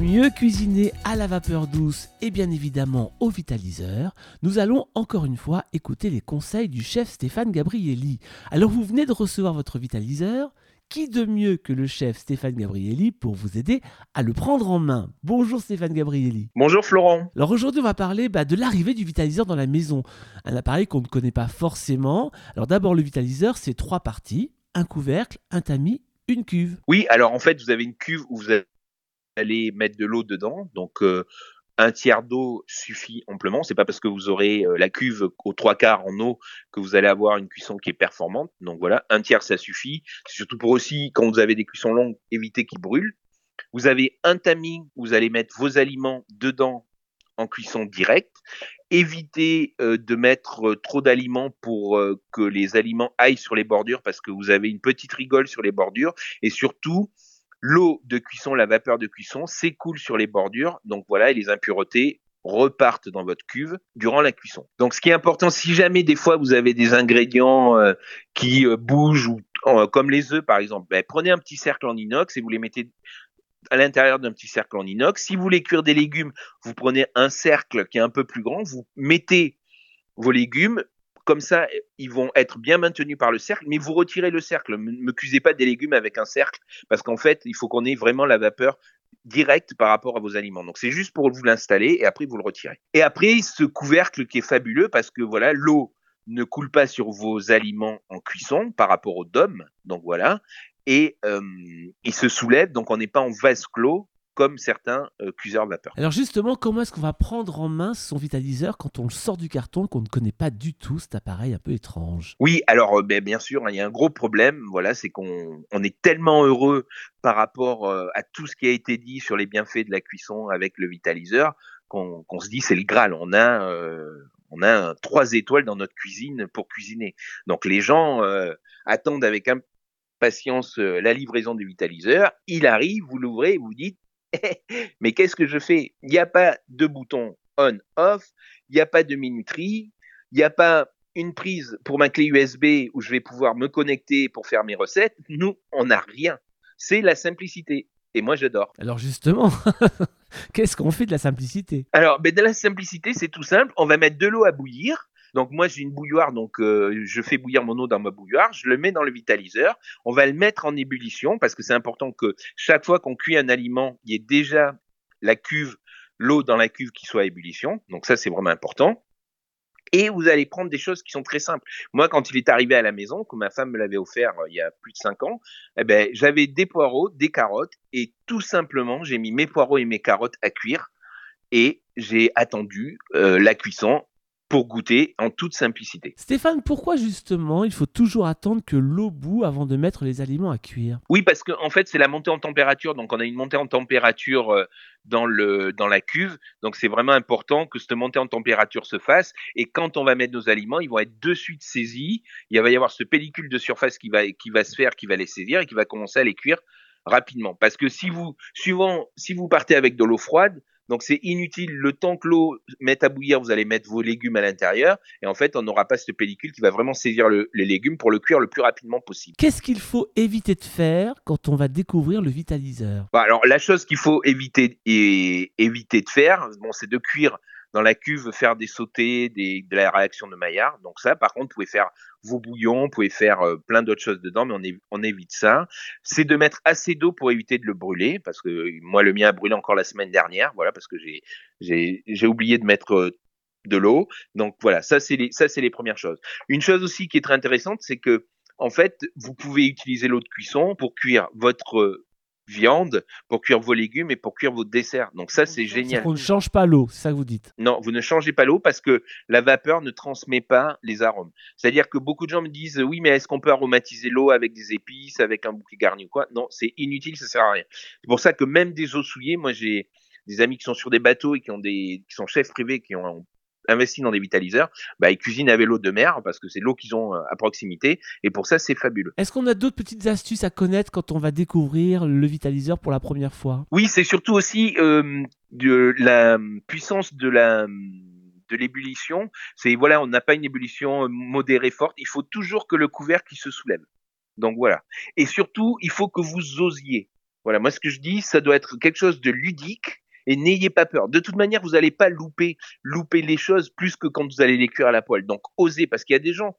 mieux cuisiner à la vapeur douce et bien évidemment au vitaliseur, nous allons encore une fois écouter les conseils du chef Stéphane Gabrielli. Alors vous venez de recevoir votre vitaliseur, qui de mieux que le chef Stéphane Gabrielli pour vous aider à le prendre en main? Bonjour Stéphane Gabrielli. Bonjour Florent. Alors aujourd'hui on va parler bah, de l'arrivée du vitaliseur dans la maison. Un appareil qu'on ne connaît pas forcément. Alors d'abord le vitaliseur c'est trois parties, un couvercle, un tamis, une cuve. Oui, alors en fait vous avez une cuve où vous avez allez mettre de l'eau dedans. Donc euh, un tiers d'eau suffit amplement. C'est pas parce que vous aurez euh, la cuve aux trois quarts en eau que vous allez avoir une cuisson qui est performante. Donc voilà, un tiers ça suffit. C'est surtout pour aussi quand vous avez des cuissons longues, éviter qu'ils brûlent. Vous avez un tamis vous allez mettre vos aliments dedans en cuisson directe. Évitez euh, de mettre trop d'aliments pour que les aliments aillent sur les bordures parce que vous avez une petite rigole sur les bordures. Et surtout, l'eau de cuisson, la vapeur de cuisson s'écoule sur les bordures. Donc voilà, et les impuretés repartent dans votre cuve durant la cuisson. Donc ce qui est important, si jamais des fois vous avez des ingrédients euh, qui euh, bougent ou comme les œufs par exemple, ben, prenez un petit cercle en inox et vous les mettez à l'intérieur d'un petit cercle en inox. Si vous voulez cuire des légumes, vous prenez un cercle qui est un peu plus grand, vous mettez vos légumes, comme ça, ils vont être bien maintenus par le cercle, mais vous retirez le cercle. Ne me cuisez pas des légumes avec un cercle, parce qu'en fait, il faut qu'on ait vraiment la vapeur directe par rapport à vos aliments. Donc c'est juste pour vous l'installer et après vous le retirez. Et après, ce couvercle qui est fabuleux, parce que voilà, l'eau ne coule pas sur vos aliments en cuisson par rapport au dôme. Donc voilà. Et euh, il se soulève, donc on n'est pas en vase clos comme certains euh, cuiseurs vapeur. Alors justement, comment est-ce qu'on va prendre en main son vitaliseur quand on le sort du carton, qu'on ne connaît pas du tout? Cet appareil un peu étrange Oui, alors euh, ben, bien sûr, hein, il y a un gros problème, voilà, c'est qu'on est tellement heureux par rapport euh, à tout ce qui a été dit sur les bienfaits de la cuisson avec le vitaliseur qu'on se dit c'est le Graal. On a on a trois étoiles dans notre cuisine pour cuisiner. Donc les gens attendent avec impatience la livraison du vitaliseur. Il arrive, vous l'ouvrez, vous dites mais qu'est-ce que je fais? Il n'y a pas de bouton on-off, il n'y a pas de minuterie, il n'y a pas une prise pour ma clé USB où je vais pouvoir me connecter pour faire mes recettes. Nous, on n'a rien. C'est la simplicité. Et moi, j'adore. Alors justement, qu'est-ce qu'on fait de la simplicité? Alors, ben, de la simplicité, c'est tout simple. On va mettre de l'eau à bouillir. Donc moi j'ai une bouilloire, donc euh, je fais bouillir mon eau dans ma bouilloire, je le mets dans le vitaliseur, on va le mettre en ébullition parce que c'est important que chaque fois qu'on cuit un aliment, il y ait déjà la cuve, l'eau dans la cuve qui soit à ébullition. Donc ça c'est vraiment important. Et vous allez prendre des choses qui sont très simples. Moi, quand il est arrivé à la maison, que ma femme me l'avait offert euh, il y a plus de cinq ans, eh ben, j'avais des poireaux, des carottes, et tout simplement, j'ai mis mes poireaux et mes carottes à cuire, et j'ai attendu euh, la cuisson pour goûter en toute simplicité. Stéphane, pourquoi justement il faut toujours attendre que l'eau bout avant de mettre les aliments à cuire? Oui, parce qu'en en fait, c'est la montée en température. Donc, on a une montée en température euh, dans, le, dans la cuve. Donc, c'est vraiment important que cette montée en température se fasse. Et quand on va mettre nos aliments, ils vont être de suite saisis. Il va y avoir ce pellicule de surface qui va, qui va se faire, qui va les saisir et qui va commencer à les cuire rapidement. Parce que si vous, suivant, si vous partez avec de l'eau froide, donc c'est inutile. Le temps que l'eau mette à bouillir, vous allez mettre vos légumes à l'intérieur. Et en fait, on n'aura pas cette pellicule qui va vraiment saisir les légumes pour le cuire le plus rapidement possible. Qu'est-ce qu'il faut éviter de faire quand on va découvrir le vitaliseur? Bah, Alors la chose qu'il faut éviter et éviter de faire, bon, c'est de cuire dans la cuve faire des sautés, des, de la réaction de Maillard. Donc ça, par contre, vous pouvez faire vos bouillons, vous pouvez faire euh, plein d'autres choses dedans, mais on, évite ça. C'est de mettre assez d'eau pour éviter de le brûler, parce que moi, le mien a brûlé encore la semaine dernière, voilà, parce que j'ai j'ai oublié de mettre euh, de l'eau. Donc voilà, ça c'est les ça c'est les premières choses. Une chose aussi qui est très intéressante, c'est que en fait, vous pouvez utiliser l'eau de cuisson pour cuire votre viande pour cuire vos légumes et pour cuire vos desserts. Donc ça, c'est génial. On ne change pas l'eau, c'est ça que vous dites Non, vous ne changez pas l'eau parce que la vapeur ne transmet pas les arômes. C'est-à-dire que beaucoup de gens me disent oui, mais est-ce qu'on peut aromatiser l'eau avec des épices, avec un bouquet garni ou quoi? Non, c'est inutile, ça sert à rien. C'est pour ça que même des eaux souillées, moi j'ai des amis qui sont sur des bateaux et qui ont des qui sont chefs privés qui ont investi dans des vitaliseurs, bah, ils cuisinent avec l'eau de mer parce que c'est l'eau qu'ils ont euh, à proximité. Et pour ça, c'est fabuleux. Est-ce qu'on a d'autres petites astuces à connaître quand on va découvrir le vitaliseur pour la première fois? Oui, c'est surtout aussi euh, de la puissance de la de l'ébullition. C'est voilà, on n'a pas une ébullition modérée forte. Il faut toujours que le couvercle se soulève. Donc voilà. Et surtout, il faut que vous osiez. Voilà, moi ce que je dis, ça doit être quelque chose de ludique et n'ayez pas peur. De toute manière, vous n'allez pas louper, louper les choses plus que quand vous allez les cuire à la poêle. Donc osez, parce qu'il y a des gens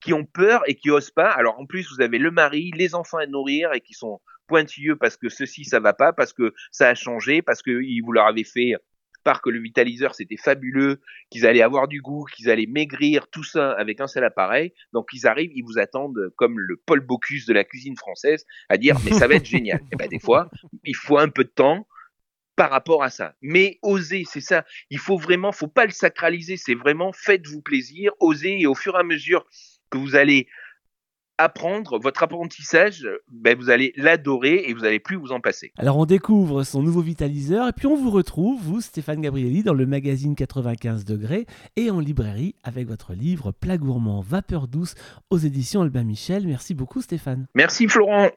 qui ont peur et qui osent pas. Alors en plus, vous avez le mari, les enfants à nourrir et qui sont pointilleux parce que ceci ça va pas, parce que ça a changé, parce que vous leur avez fait part que le vitaliseur c'était fabuleux, qu'ils allaient avoir du goût, qu'ils allaient maigrir, tout ça avec un seul appareil. Donc ils arrivent, ils vous attendent comme le Paul Bocuse de la cuisine française à dire mais ça va être génial. Et ben des fois, il faut un peu de temps par rapport à ça. Mais osez, c'est ça. Il faut vraiment, faut pas le sacraliser. C'est vraiment faites-vous plaisir, osez et au fur et à mesure que vous allez apprendre votre apprentissage, ben vous allez l'adorer et vous allez plus vous en passer. Alors on découvre son nouveau vitaliseur et puis on vous retrouve, vous Stéphane Gabrielli, dans le magazine 95 degrés et en librairie avec votre livre Plat gourmand, vapeur douce aux éditions Albin Michel. Merci beaucoup Stéphane. Merci Florent.